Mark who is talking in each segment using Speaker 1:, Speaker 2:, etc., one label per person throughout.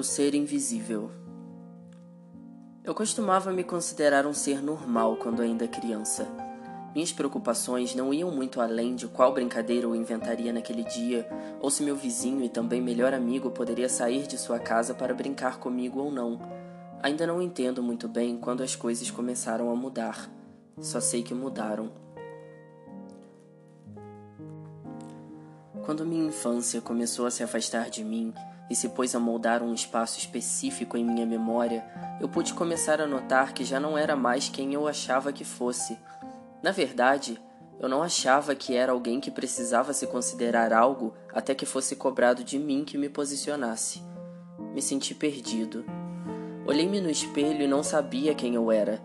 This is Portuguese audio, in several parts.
Speaker 1: O ser invisível. Eu costumava me considerar um ser normal quando ainda criança. Minhas preocupações não iam muito além de qual brincadeira eu inventaria naquele dia, ou se meu vizinho e também melhor amigo poderia sair de sua casa para brincar comigo ou não. Ainda não entendo muito bem quando as coisas começaram a mudar. Só sei que mudaram. Quando minha infância começou a se afastar de mim, e se pôs a moldar um espaço específico em minha memória, eu pude começar a notar que já não era mais quem eu achava que fosse. Na verdade, eu não achava que era alguém que precisava se considerar algo até que fosse cobrado de mim que me posicionasse. Me senti perdido. Olhei-me no espelho e não sabia quem eu era.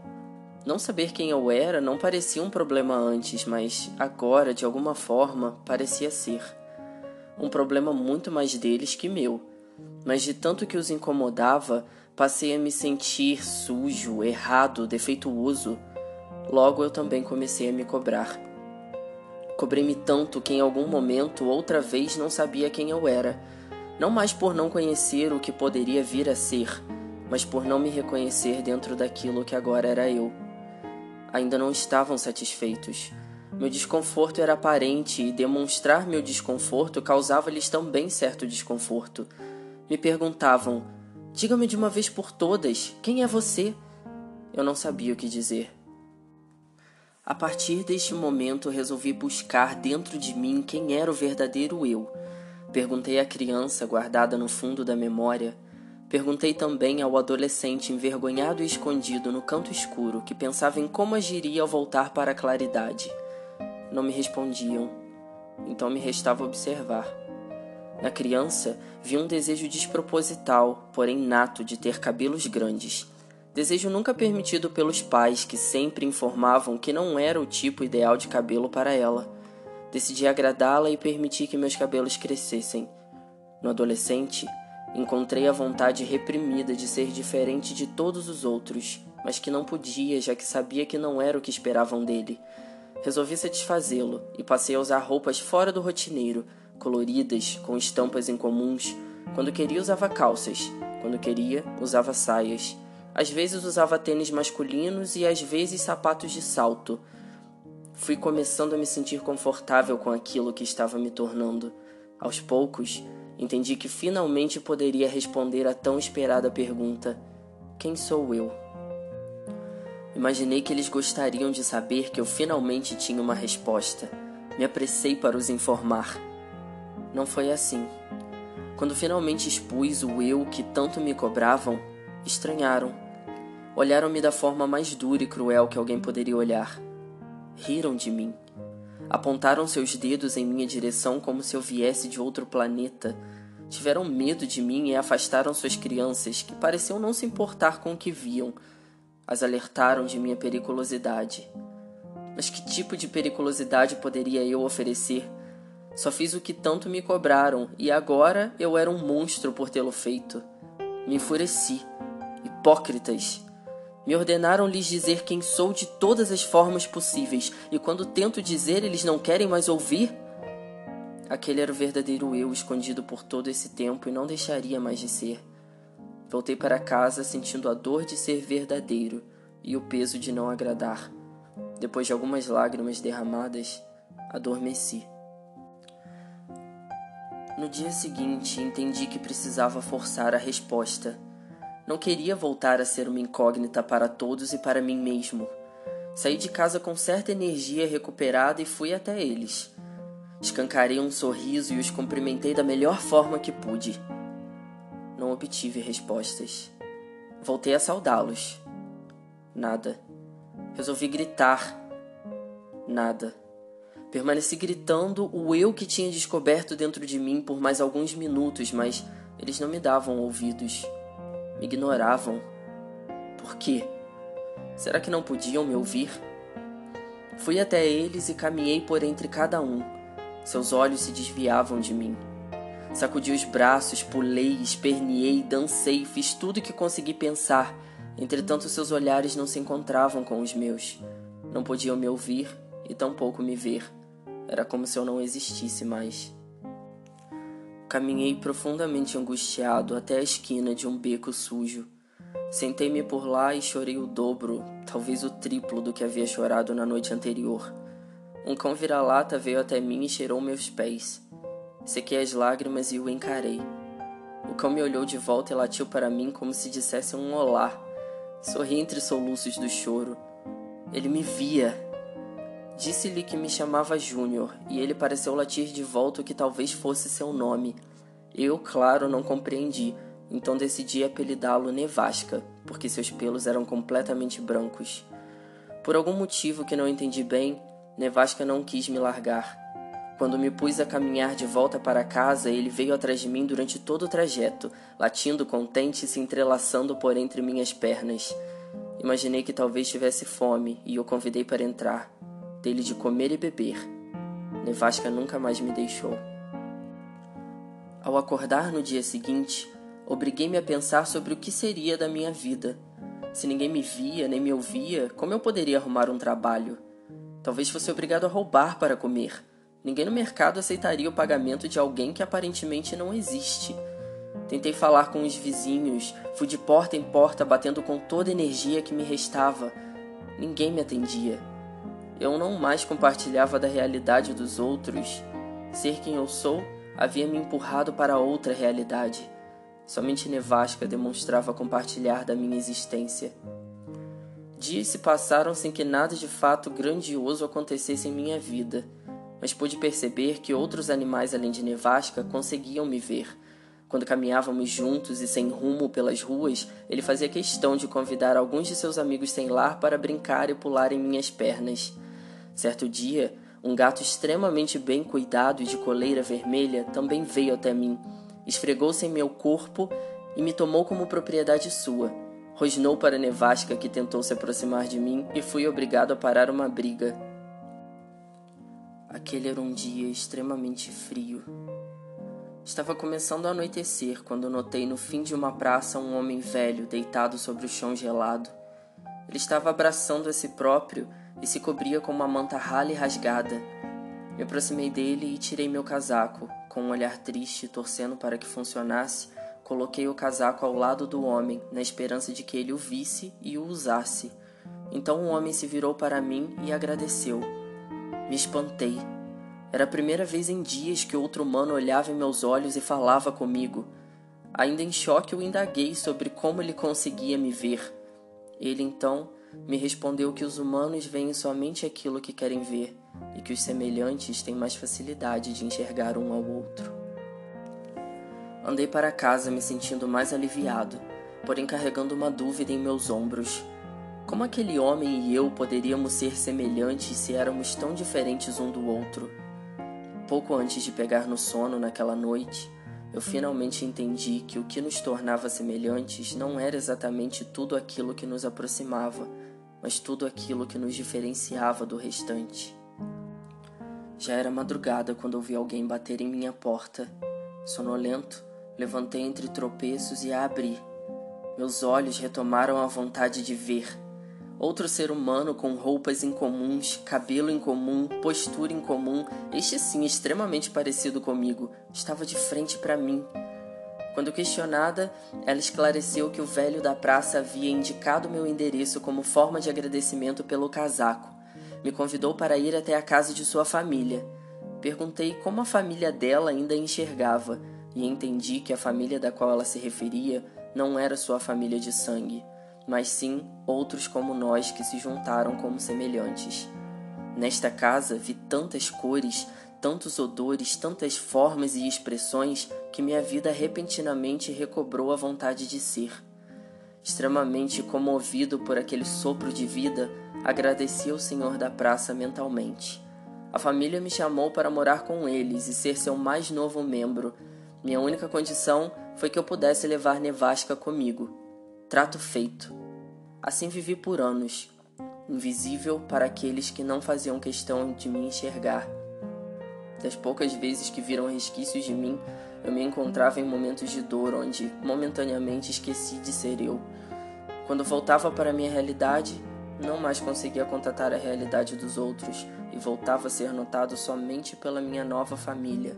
Speaker 1: Não saber quem eu era não parecia um problema antes, mas agora, de alguma forma, parecia ser. Um problema muito mais deles que meu mas de tanto que os incomodava, passei a me sentir sujo, errado, defeituoso. Logo eu também comecei a me cobrar. Cobrei-me tanto que em algum momento, outra vez, não sabia quem eu era. Não mais por não conhecer o que poderia vir a ser, mas por não me reconhecer dentro daquilo que agora era eu. Ainda não estavam satisfeitos. Meu desconforto era aparente e demonstrar meu desconforto causava-lhes também certo desconforto. Me perguntavam: Diga-me de uma vez por todas, quem é você? Eu não sabia o que dizer. A partir deste momento, resolvi buscar dentro de mim quem era o verdadeiro eu. Perguntei à criança guardada no fundo da memória. Perguntei também ao adolescente envergonhado e escondido no canto escuro que pensava em como agiria ao voltar para a claridade. Não me respondiam, então me restava observar. Na criança, vi um desejo desproposital, porém nato, de ter cabelos grandes. Desejo nunca permitido pelos pais, que sempre informavam que não era o tipo ideal de cabelo para ela. Decidi agradá-la e permitir que meus cabelos crescessem. No adolescente, encontrei a vontade reprimida de ser diferente de todos os outros, mas que não podia, já que sabia que não era o que esperavam dele. Resolvi satisfazê-lo e passei a usar roupas fora do rotineiro coloridas, com estampas incomuns. Quando queria, usava calças. Quando queria, usava saias. Às vezes usava tênis masculinos e às vezes sapatos de salto. Fui começando a me sentir confortável com aquilo que estava me tornando. Aos poucos, entendi que finalmente poderia responder à tão esperada pergunta: Quem sou eu? Imaginei que eles gostariam de saber que eu finalmente tinha uma resposta. Me apressei para os informar. Não foi assim. Quando finalmente expus o eu que tanto me cobravam, estranharam. Olharam-me da forma mais dura e cruel que alguém poderia olhar. Riram de mim. Apontaram seus dedos em minha direção como se eu viesse de outro planeta. Tiveram medo de mim e afastaram suas crianças, que pareciam não se importar com o que viam. As alertaram de minha periculosidade. Mas que tipo de periculosidade poderia eu oferecer? Só fiz o que tanto me cobraram e agora eu era um monstro por tê-lo feito. Me enfureci. Hipócritas! Me ordenaram lhes dizer quem sou de todas as formas possíveis, e quando tento dizer, eles não querem mais ouvir? Aquele era o verdadeiro eu escondido por todo esse tempo e não deixaria mais de ser. Voltei para casa sentindo a dor de ser verdadeiro e o peso de não agradar. Depois de algumas lágrimas derramadas, adormeci. No dia seguinte, entendi que precisava forçar a resposta. Não queria voltar a ser uma incógnita para todos e para mim mesmo. Saí de casa com certa energia recuperada e fui até eles. Escancarei um sorriso e os cumprimentei da melhor forma que pude. Não obtive respostas. Voltei a saudá-los. Nada. Resolvi gritar. Nada. Permaneci gritando o eu que tinha descoberto dentro de mim por mais alguns minutos, mas eles não me davam ouvidos. Me ignoravam. Por quê? Será que não podiam me ouvir? Fui até eles e caminhei por entre cada um. Seus olhos se desviavam de mim. Sacudi os braços, pulei, esperneei, dancei, fiz tudo o que consegui pensar. Entretanto, seus olhares não se encontravam com os meus. Não podiam me ouvir e tampouco me ver. Era como se eu não existisse mais. Caminhei profundamente angustiado até a esquina de um beco sujo. Sentei-me por lá e chorei o dobro, talvez o triplo do que havia chorado na noite anterior. Um cão vira-lata veio até mim e cheirou meus pés. Sequei as lágrimas e o encarei. O cão me olhou de volta e latiu para mim como se dissesse um olá. Sorri entre soluços do choro. Ele me via. Disse-lhe que me chamava Júnior e ele pareceu latir de volta o que talvez fosse seu nome. Eu, claro, não compreendi, então decidi apelidá-lo Nevasca, porque seus pelos eram completamente brancos. Por algum motivo que não entendi bem, Nevasca não quis me largar. Quando me pus a caminhar de volta para casa, ele veio atrás de mim durante todo o trajeto, latindo contente e se entrelaçando por entre minhas pernas. Imaginei que talvez tivesse fome e o convidei para entrar. Dele de comer e beber. Nevasca nunca mais me deixou. Ao acordar no dia seguinte, obriguei-me a pensar sobre o que seria da minha vida. Se ninguém me via nem me ouvia, como eu poderia arrumar um trabalho? Talvez fosse obrigado a roubar para comer. Ninguém no mercado aceitaria o pagamento de alguém que aparentemente não existe. Tentei falar com os vizinhos, fui de porta em porta batendo com toda a energia que me restava. Ninguém me atendia. Eu não mais compartilhava da realidade dos outros. Ser quem eu sou havia me empurrado para outra realidade. Somente Nevasca demonstrava compartilhar da minha existência. Dias se passaram sem que nada de fato grandioso acontecesse em minha vida, mas pude perceber que outros animais além de Nevasca conseguiam me ver. Quando caminhávamos juntos e sem rumo pelas ruas, ele fazia questão de convidar alguns de seus amigos sem lar para brincar e pular em minhas pernas. Certo dia, um gato extremamente bem cuidado e de coleira vermelha também veio até mim, esfregou-se em meu corpo e me tomou como propriedade sua. Rosnou para Nevasca, que tentou se aproximar de mim, e fui obrigado a parar uma briga. Aquele era um dia extremamente frio. Estava começando a anoitecer quando notei no fim de uma praça um homem velho deitado sobre o chão gelado. Ele estava abraçando a si próprio e se cobria com uma manta rala e rasgada. Me aproximei dele e tirei meu casaco, com um olhar triste, torcendo para que funcionasse Coloquei o casaco ao lado do homem, na esperança de que ele o visse e o usasse. Então o homem se virou para mim e agradeceu. Me espantei. Era a primeira vez em dias que outro humano olhava em meus olhos e falava comigo. Ainda em choque, eu indaguei sobre como ele conseguia me ver. Ele então me respondeu que os humanos veem somente aquilo que querem ver e que os semelhantes têm mais facilidade de enxergar um ao outro. Andei para casa me sentindo mais aliviado, porém carregando uma dúvida em meus ombros. Como aquele homem e eu poderíamos ser semelhantes se éramos tão diferentes um do outro? Pouco antes de pegar no sono naquela noite, eu finalmente entendi que o que nos tornava semelhantes não era exatamente tudo aquilo que nos aproximava, mas tudo aquilo que nos diferenciava do restante. Já era madrugada quando ouvi alguém bater em minha porta. Sonolento, Levantei entre tropeços e a abri. Meus olhos retomaram a vontade de ver. Outro ser humano com roupas incomuns, cabelo incomum, postura incomum, este sim extremamente parecido comigo, estava de frente para mim. Quando questionada, ela esclareceu que o velho da praça havia indicado meu endereço como forma de agradecimento pelo casaco. Me convidou para ir até a casa de sua família. Perguntei como a família dela ainda enxergava e entendi que a família da qual ela se referia não era sua família de sangue, mas sim outros como nós que se juntaram como semelhantes. Nesta casa vi tantas cores, tantos odores, tantas formas e expressões que minha vida repentinamente recobrou a vontade de ser. Extremamente comovido por aquele sopro de vida, agradeci ao senhor da praça mentalmente. A família me chamou para morar com eles e ser seu mais novo membro, minha única condição foi que eu pudesse levar Nevasca comigo. Trato feito. Assim vivi por anos, invisível para aqueles que não faziam questão de me enxergar. Das poucas vezes que viram resquícios de mim, eu me encontrava em momentos de dor onde, momentaneamente, esqueci de ser eu. Quando voltava para minha realidade, não mais conseguia contatar a realidade dos outros e voltava a ser notado somente pela minha nova família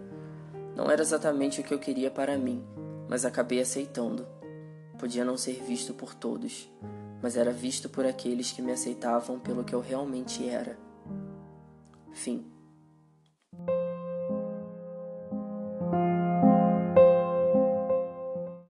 Speaker 1: Não era exatamente o que eu queria para mim, mas acabei aceitando. Podia não ser visto por todos, mas era visto por aqueles que me aceitavam pelo que eu realmente era. Fim.